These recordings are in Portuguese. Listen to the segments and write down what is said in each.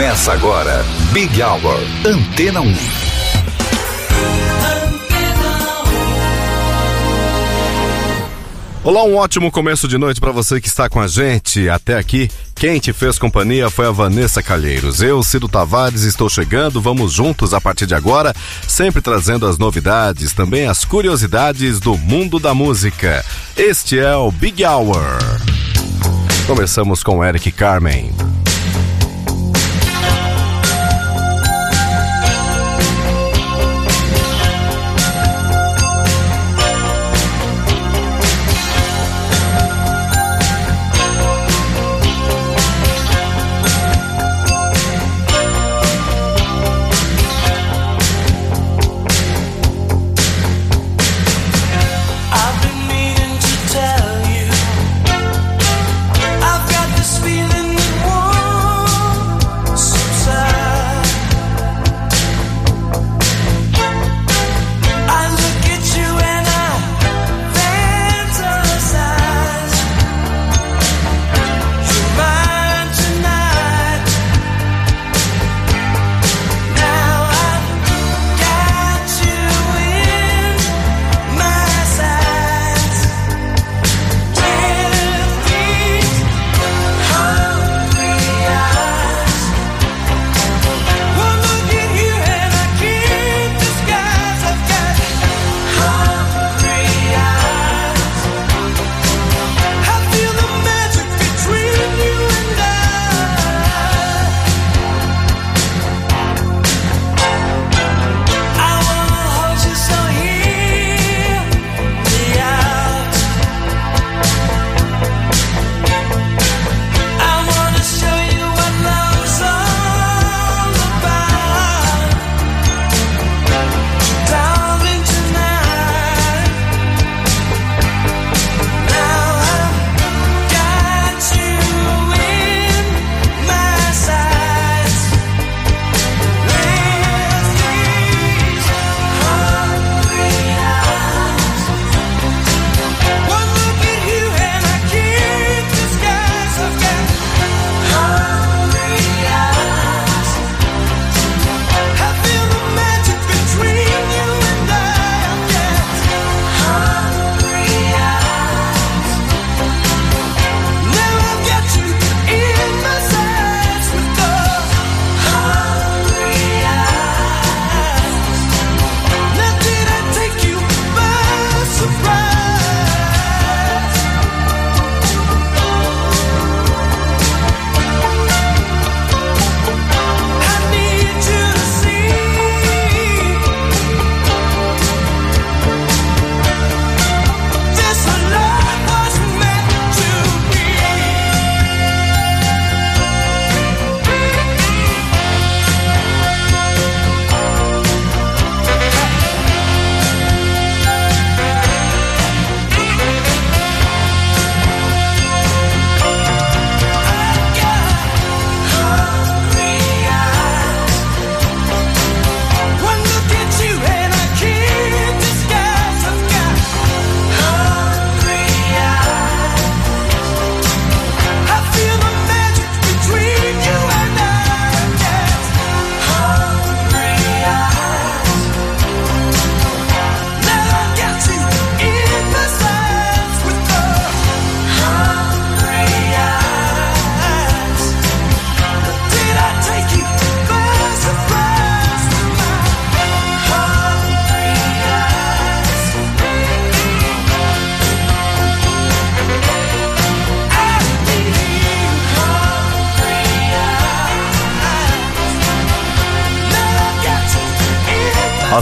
Começa agora, Big Hour, Antena 1. Olá, um ótimo começo de noite para você que está com a gente até aqui. Quem te fez companhia foi a Vanessa Calheiros. Eu, Cido Tavares, estou chegando. Vamos juntos a partir de agora, sempre trazendo as novidades, também as curiosidades do mundo da música. Este é o Big Hour. Começamos com Eric Carmen.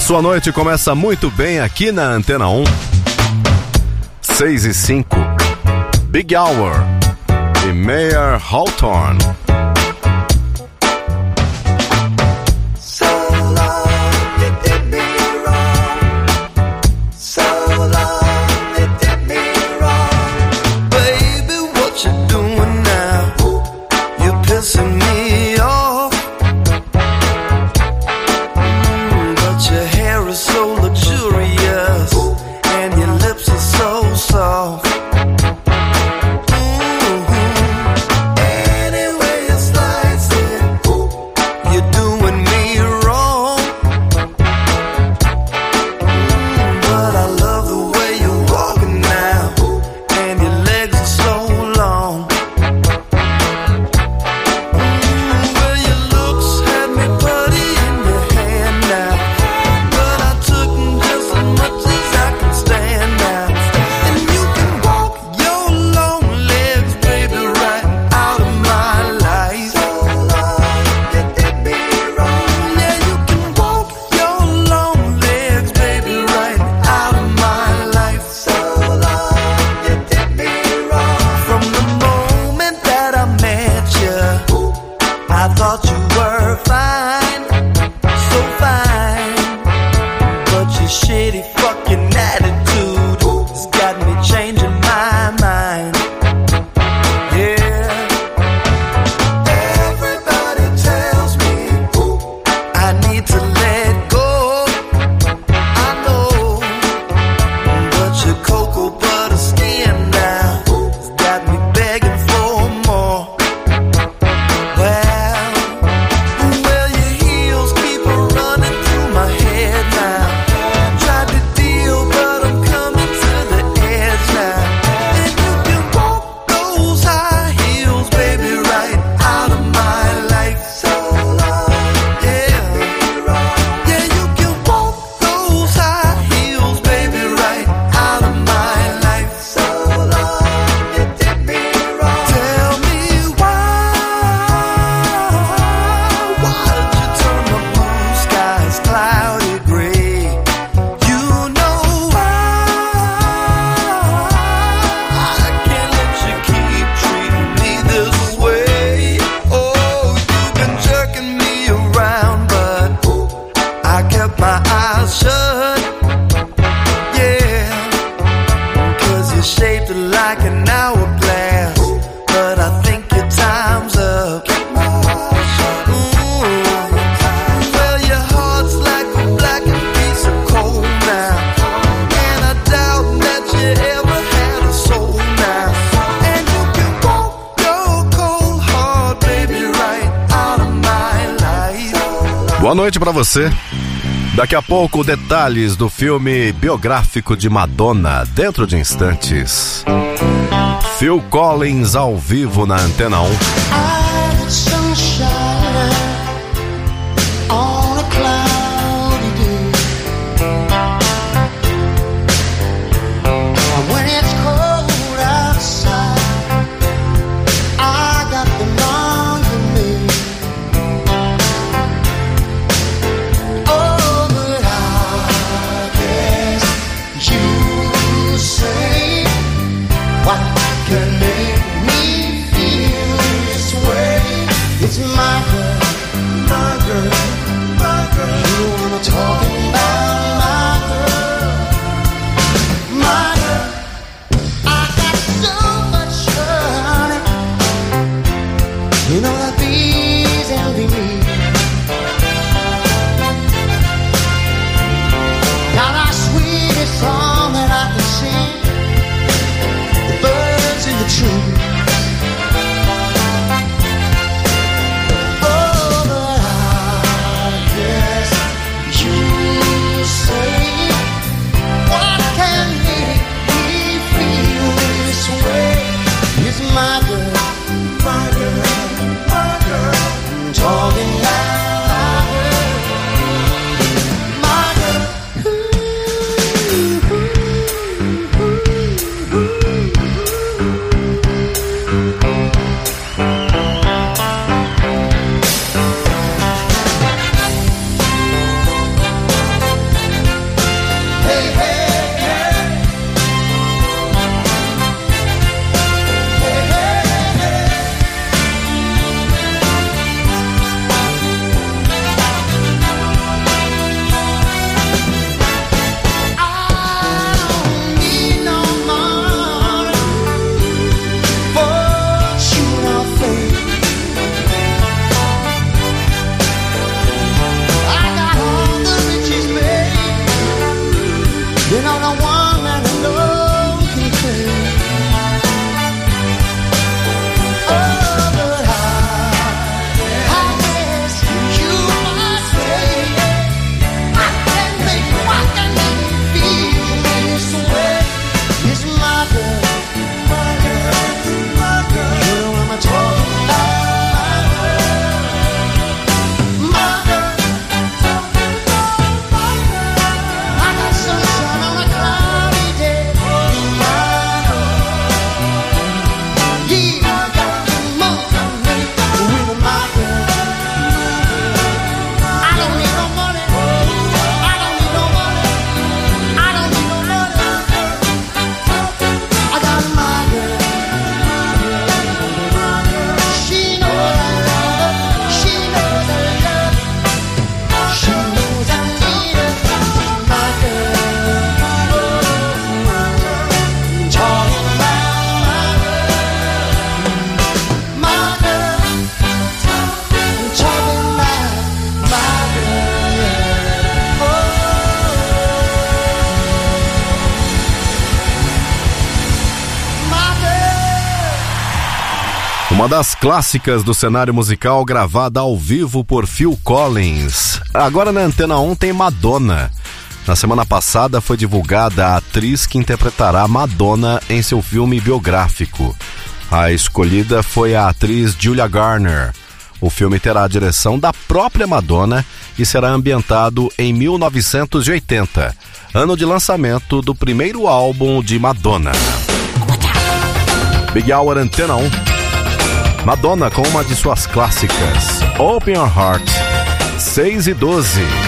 Sua noite começa muito bem aqui na Antena 1. 6 e 5. Big Hour. E Mayor Hawthorne. Noite para você. Daqui a pouco, detalhes do filme biográfico de Madonna, dentro de instantes. Phil Collins ao vivo na Antena 1. Uma das clássicas do cenário musical gravada ao vivo por Phil Collins. Agora na Antena 1 tem Madonna. Na semana passada foi divulgada a atriz que interpretará Madonna em seu filme biográfico. A escolhida foi a atriz Julia Garner. O filme terá a direção da própria Madonna e será ambientado em 1980, ano de lançamento do primeiro álbum de Madonna. Big Hour Antena 1. Madonna com uma de suas clássicas, Open Your Heart, 6 e 12.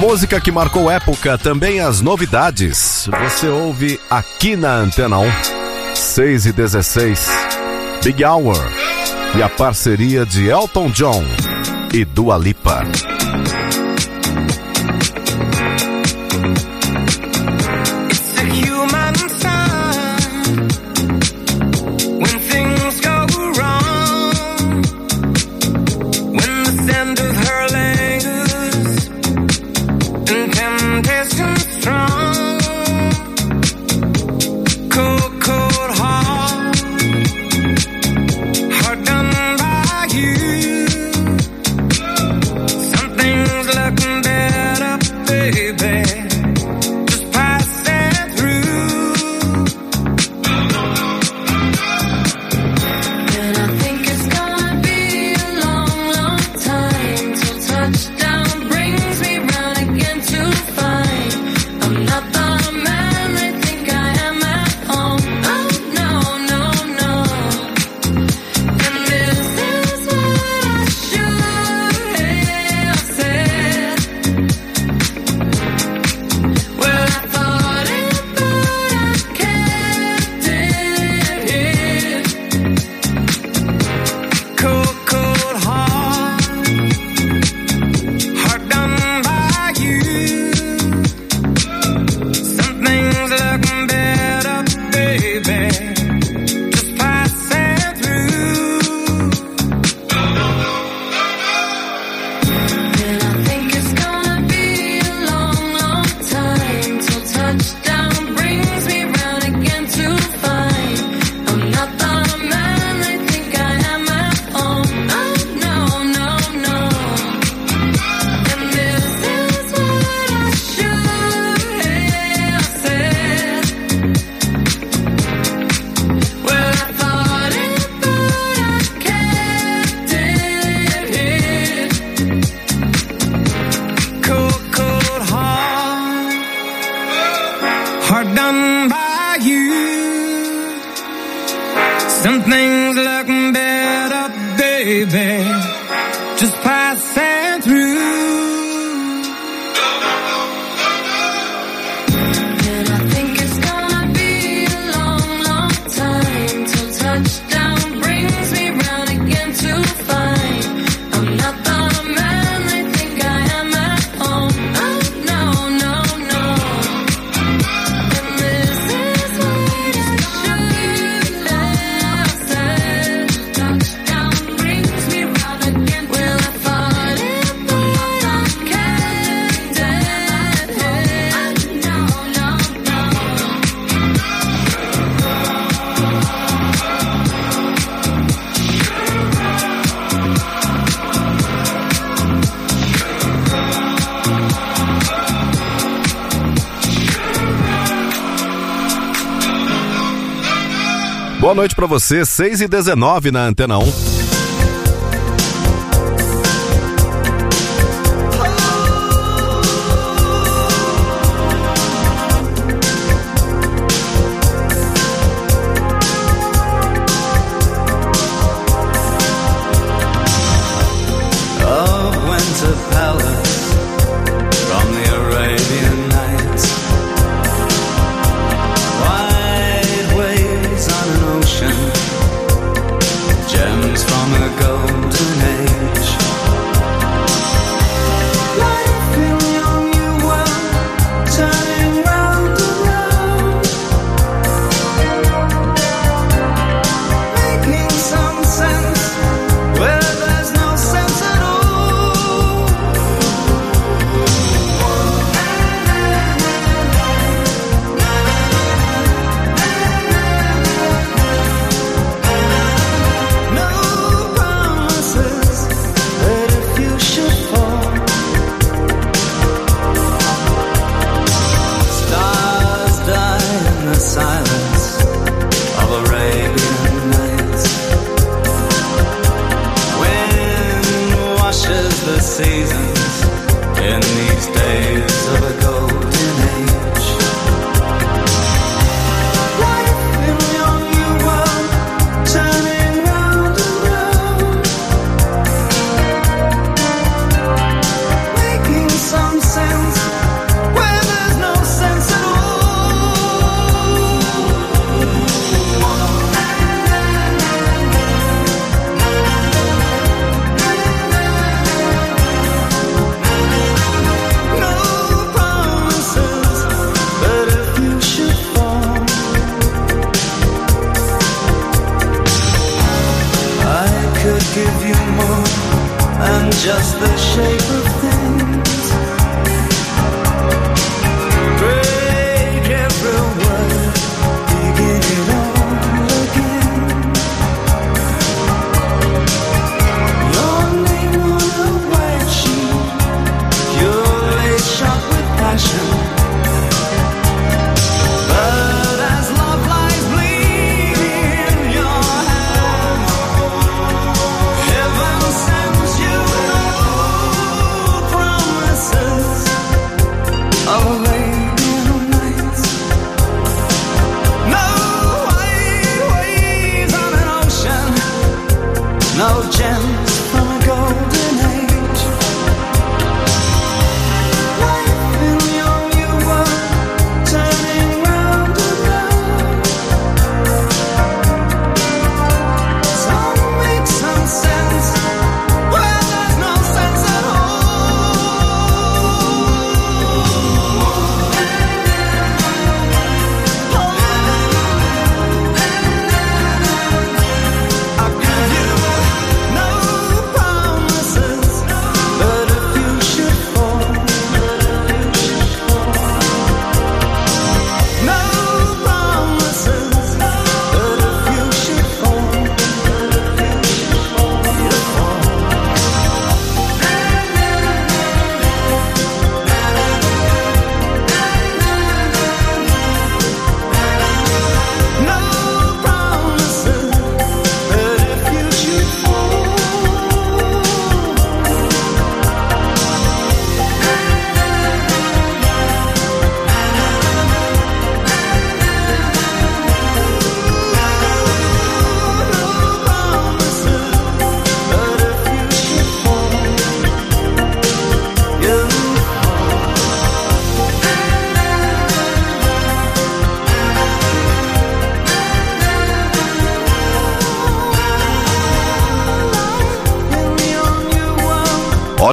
Música que marcou época, também as novidades. Você ouve aqui na Antena 1, 6 e 16, Big Hour e a parceria de Elton John e Dua Lipa. Boa noite para você, 6 e 19 na Antena 1.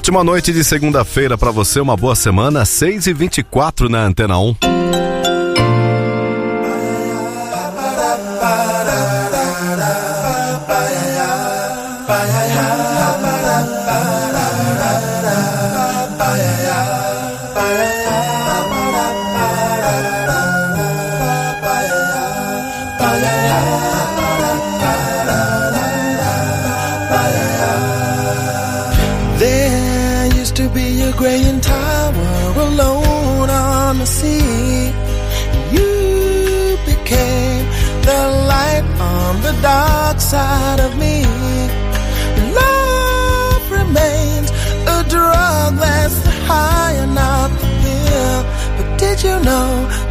Ótima noite de segunda-feira para você, uma boa semana, 6 e 24 na Antena 1.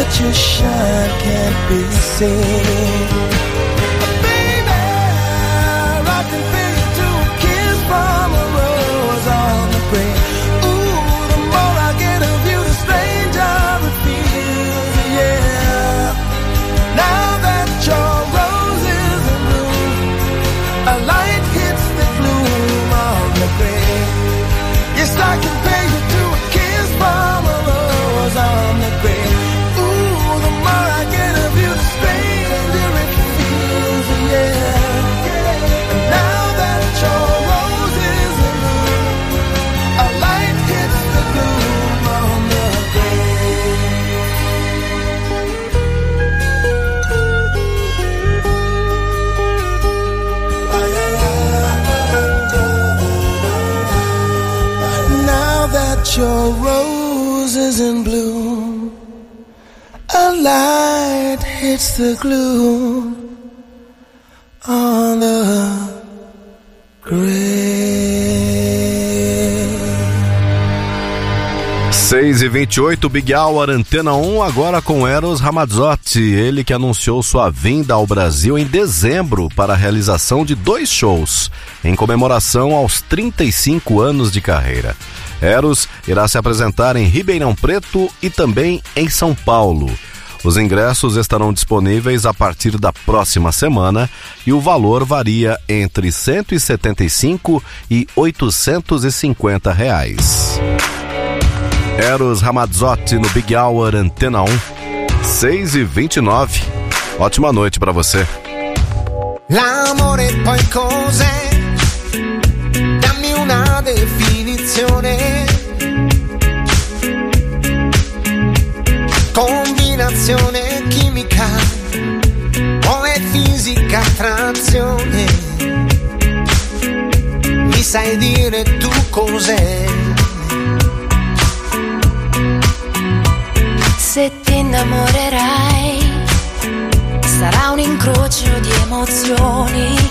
that you shine can't be seen? Baby, I can kiss from a rose on the grave. Ooh, the more I get of you, the stranger it feels, yeah. Now that your a light hits the gloom the grave. Yes, I can that your rose is in bloom. A light hits the gloom on the grave. 6h28, Big Hour Antena 1, agora com Eros Ramazzotti, ele que anunciou sua vinda ao Brasil em dezembro para a realização de dois shows, em comemoração aos 35 anos de carreira. Eros irá se apresentar em Ribeirão Preto e também em São Paulo. Os ingressos estarão disponíveis a partir da próxima semana e o valor varia entre 175 e 850 reais. Eros Ramazzotti no Big Hour Antena 1, 6 e 29. Ótima noite para você. L'amore poi cos'è? Dammi una. combinazione. Combinazione chimica, poi fisica attrazione. Mi sai dire tu cos'è? Se ti innamorerai, sarà un incrocio di emozioni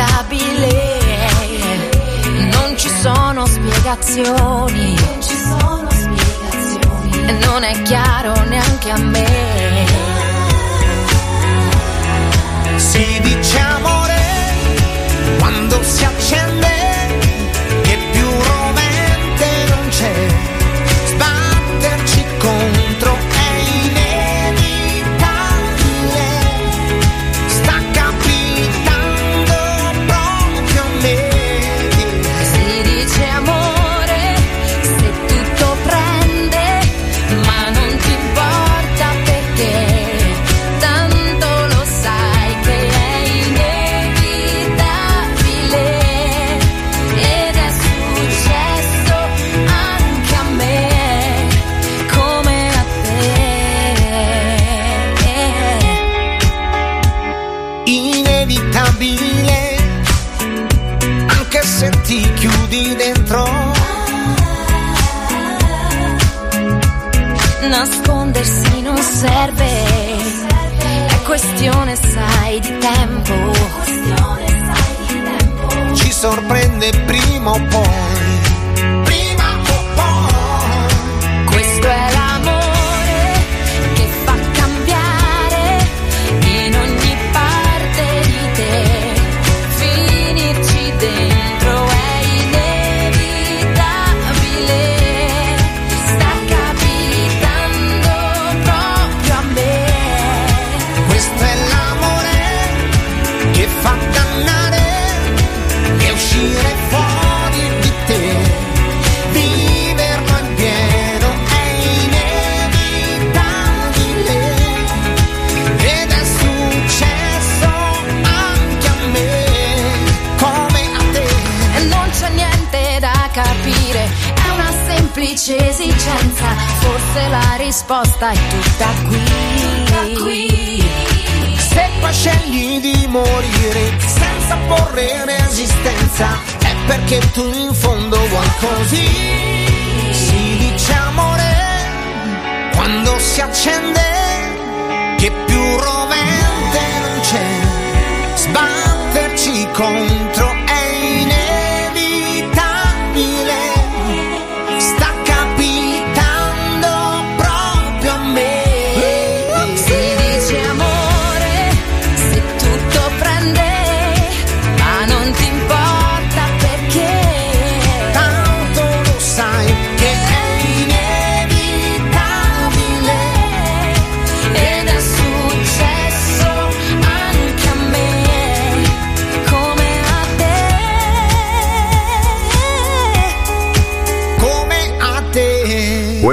inevitabile. Non ci sono spiegazioni. Non è chiaro neanche a me.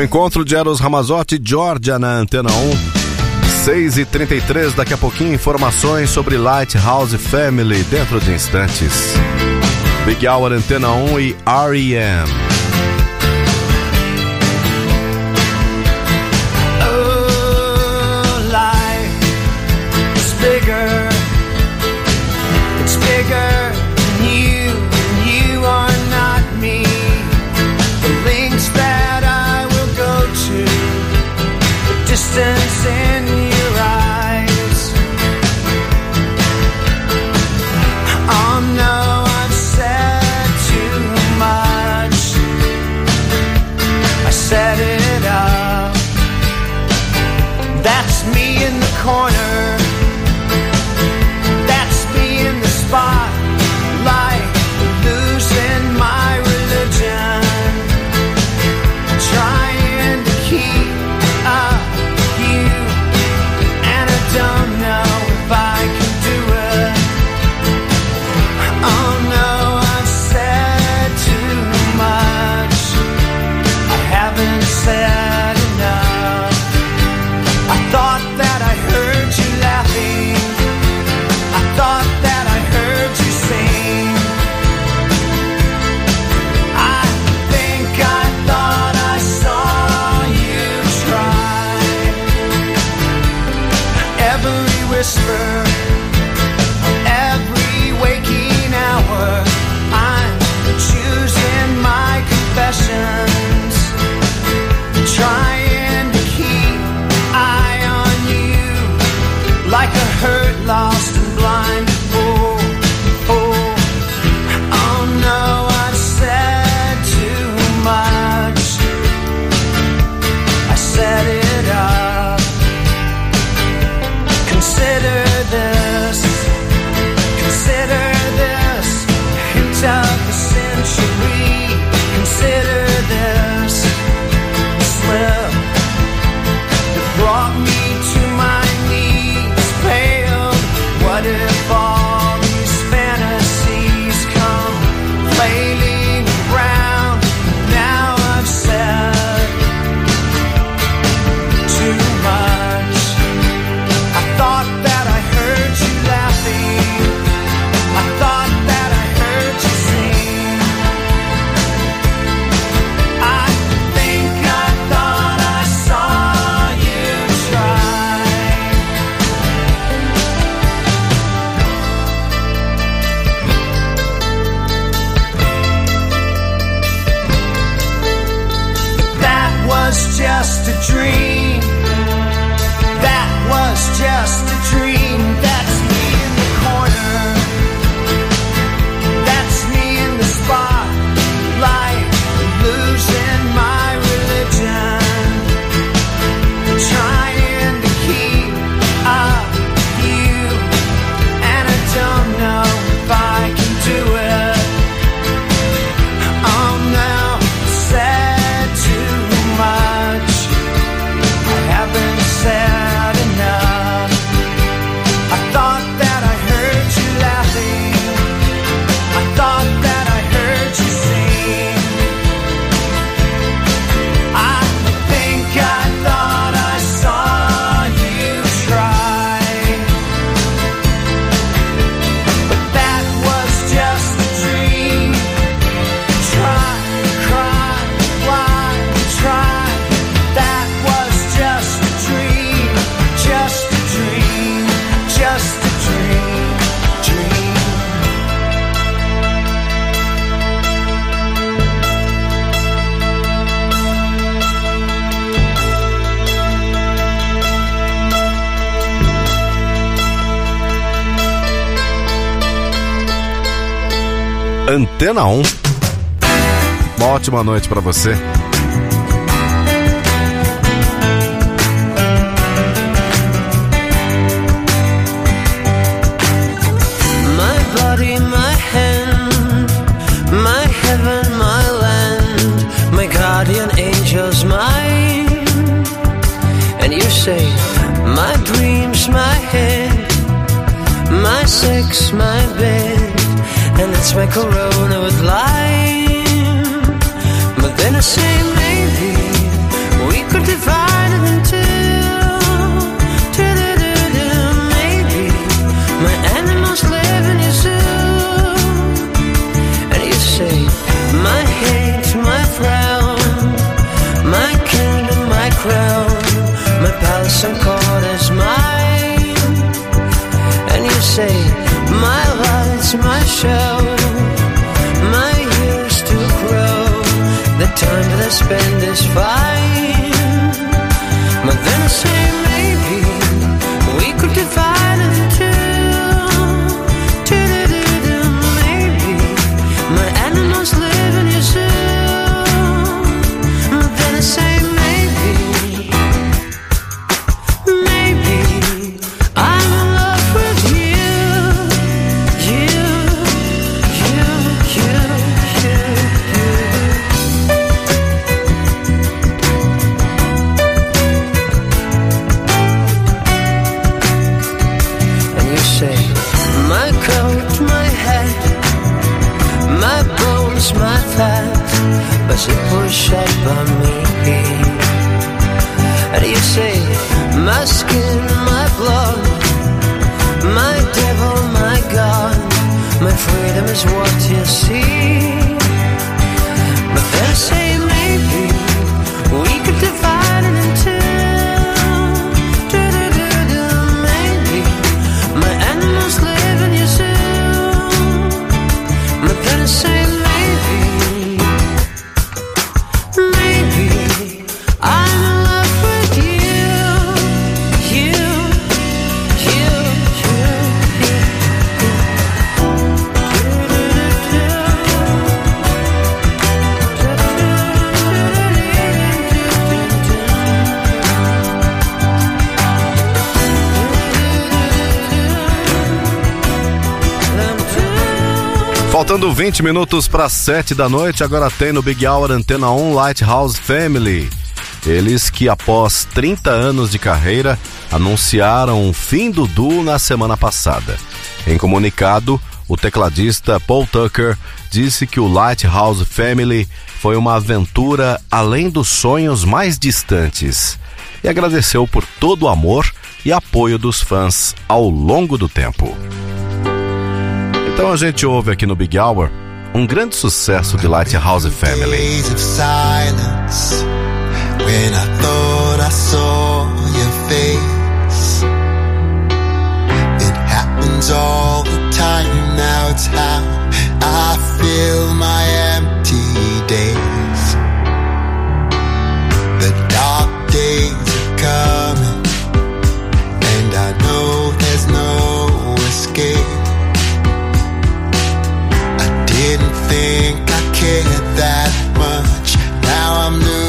encontro de Eros Ramazotti, Georgia, na Antena 1. 6 e 33 daqui a pouquinho, informações sobre Lighthouse Family dentro de instantes. Big Hour Antena 1 e R.E.M. distance Antena 1. Uma ótima noite pra você. We could divide two. Maybe my animals live in zoo. And you say, my hate, my my kingdom, my crown, my palace and court is mine. And you say, my lights, my show, time that I spend is fine. Faltando 20 minutos para 7 da noite, agora tem no Big Hour Antena 1 Lighthouse Family. Eles que após 30 anos de carreira anunciaram o fim do duo na semana passada. Em comunicado, o tecladista Paul Tucker disse que o Lighthouse Family foi uma aventura além dos sonhos mais distantes e agradeceu por todo o amor e apoio dos fãs ao longo do tempo. Então a gente ouve aqui no Big Hour um grande sucesso de Lighthouse Family. when I thought I saw your face. It happens all the time now, it's how I fill my empty days think I cared that much. Now I'm new.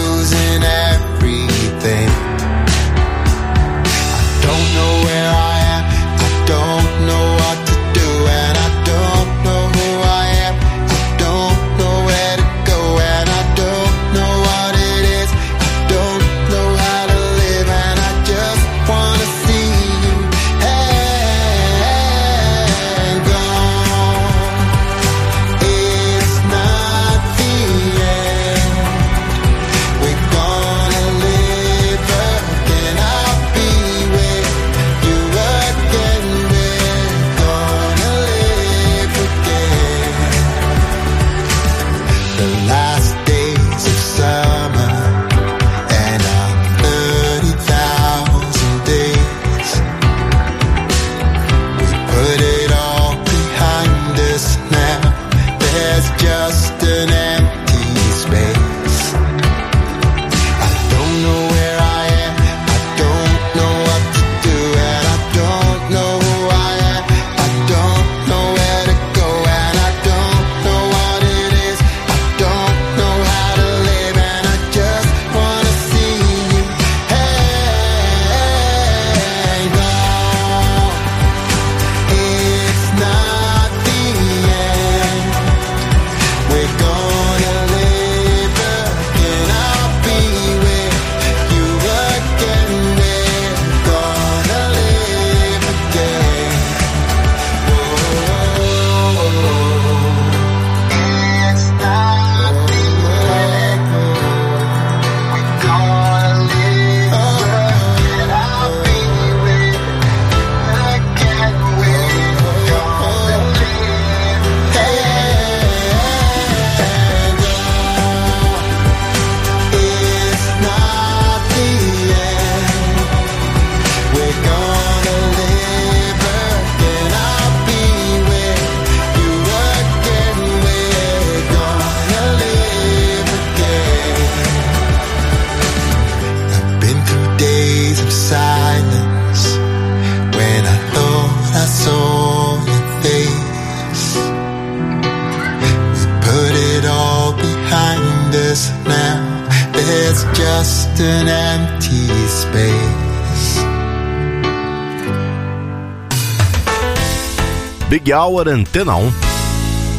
Hour Antena 1.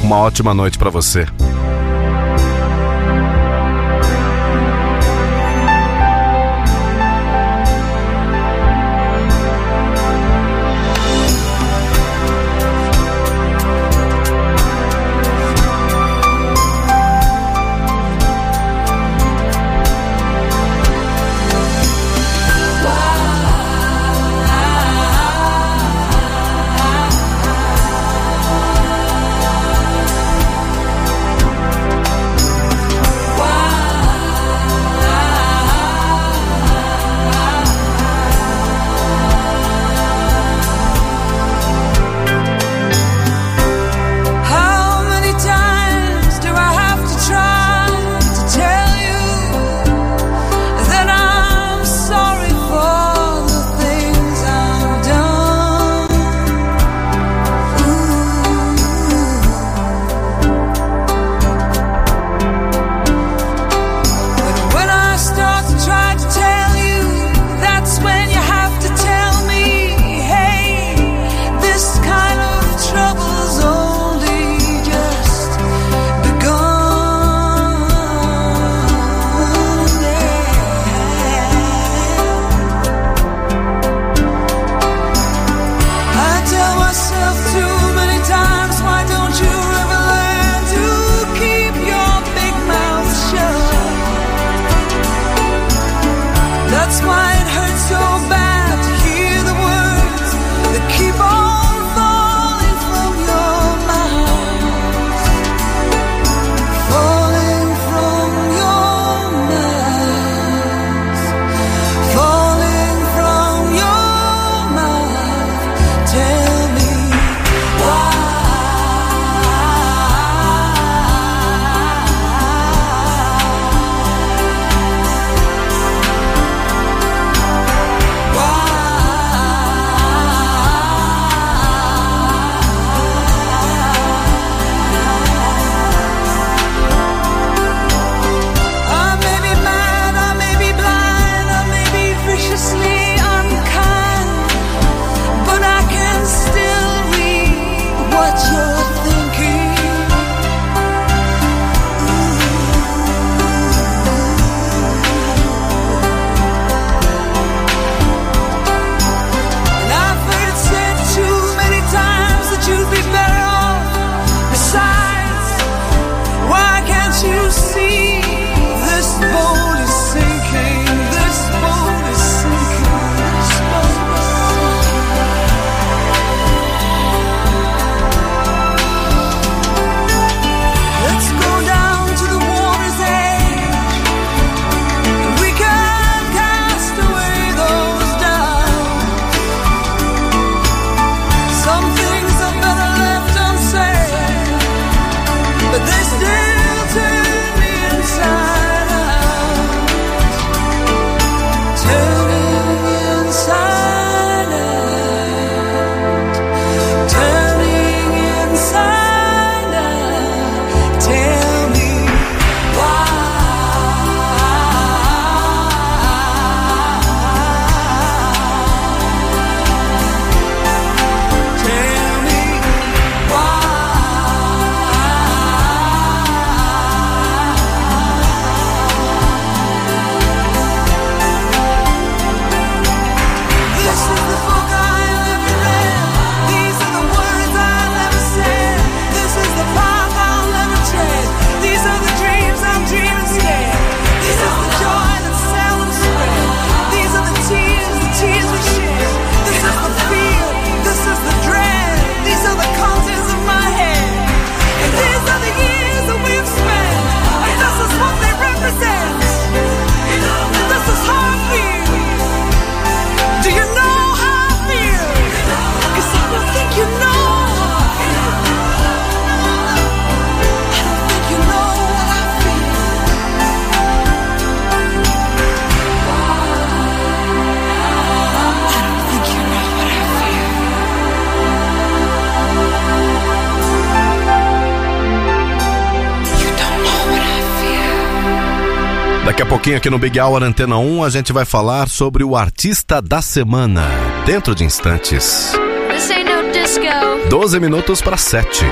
Uma ótima noite para você. pouquinho aqui no Big Hour Antena 1, a gente vai falar sobre o artista da semana, dentro de instantes. 12 minutos para 7.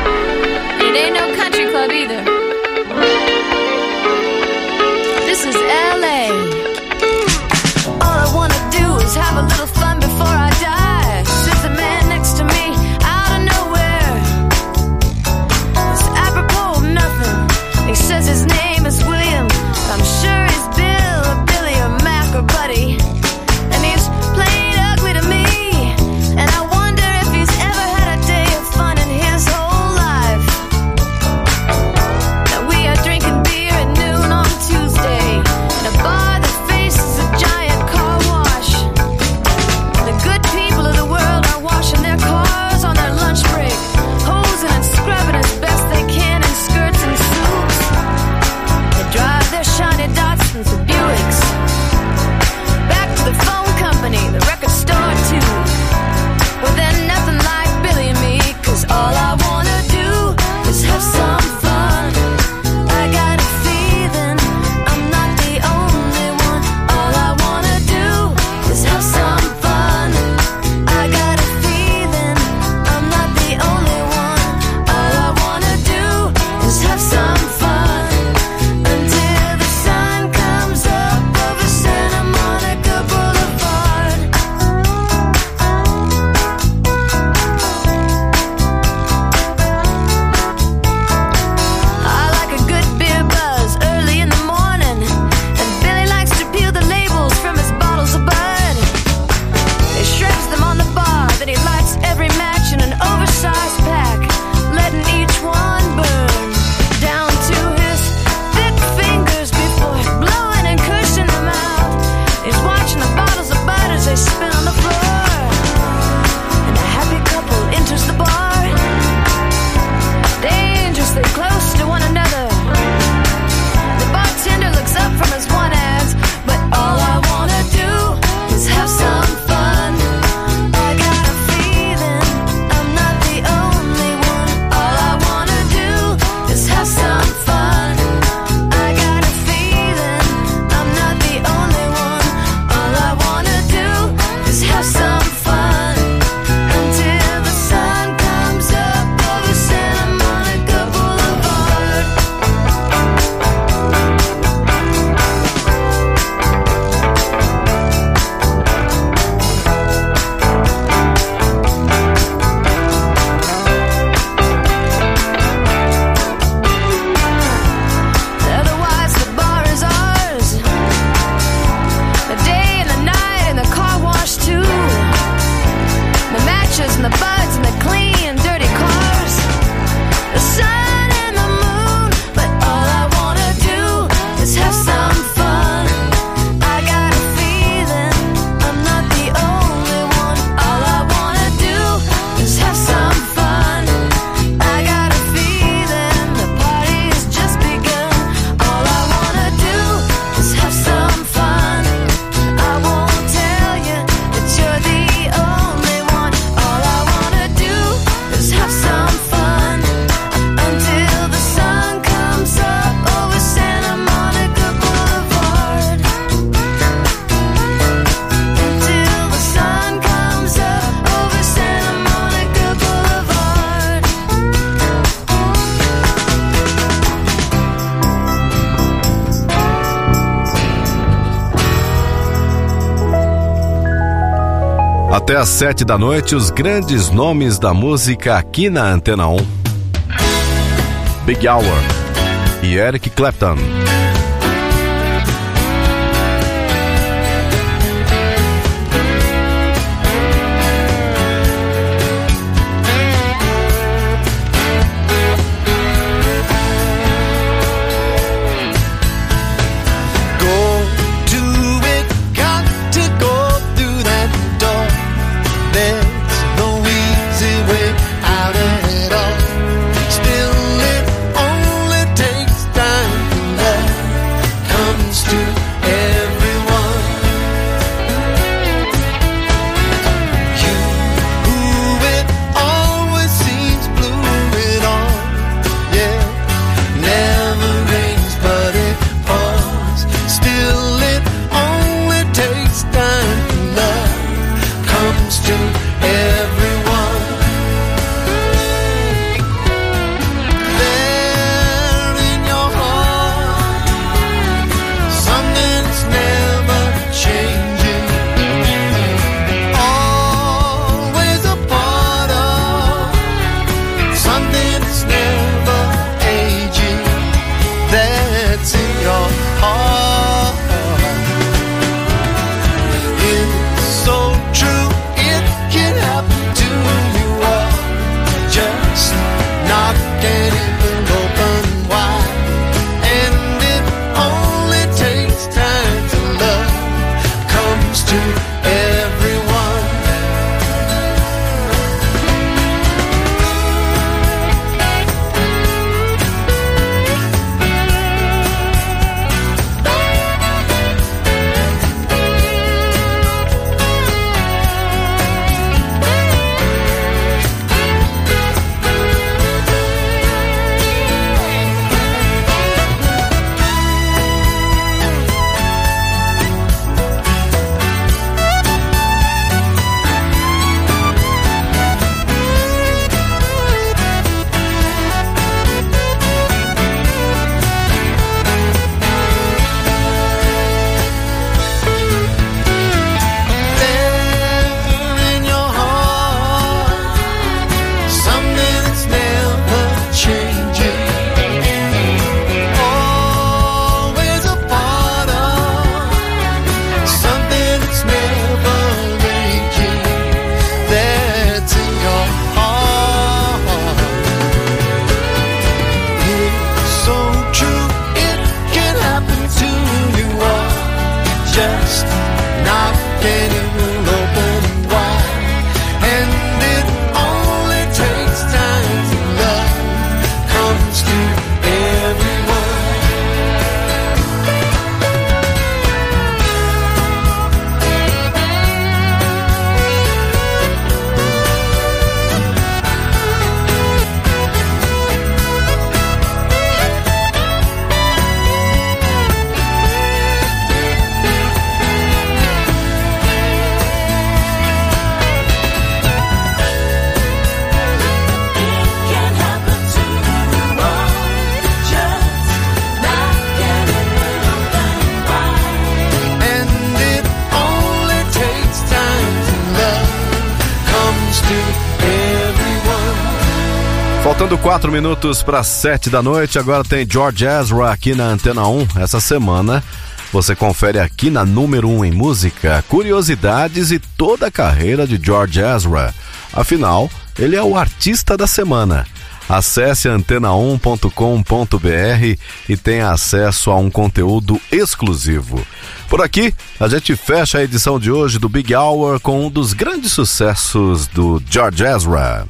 Até às sete da noite, os grandes nomes da música aqui na Antena 1. Big Hour e Eric Clapton. Faltando quatro minutos para sete da noite, agora tem George Ezra aqui na Antena 1. Essa semana você confere aqui na número 1 um em música, curiosidades e toda a carreira de George Ezra. Afinal, ele é o artista da semana. Acesse antena1.com.br e tenha acesso a um conteúdo exclusivo. Por aqui, a gente fecha a edição de hoje do Big Hour com um dos grandes sucessos do George Ezra.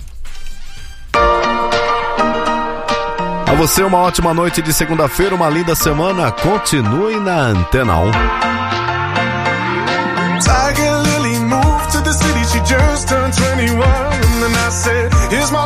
A você uma ótima noite de segunda-feira, uma linda semana. Continue na Antena 1. To the city, she just turned 21. And I said, Here's my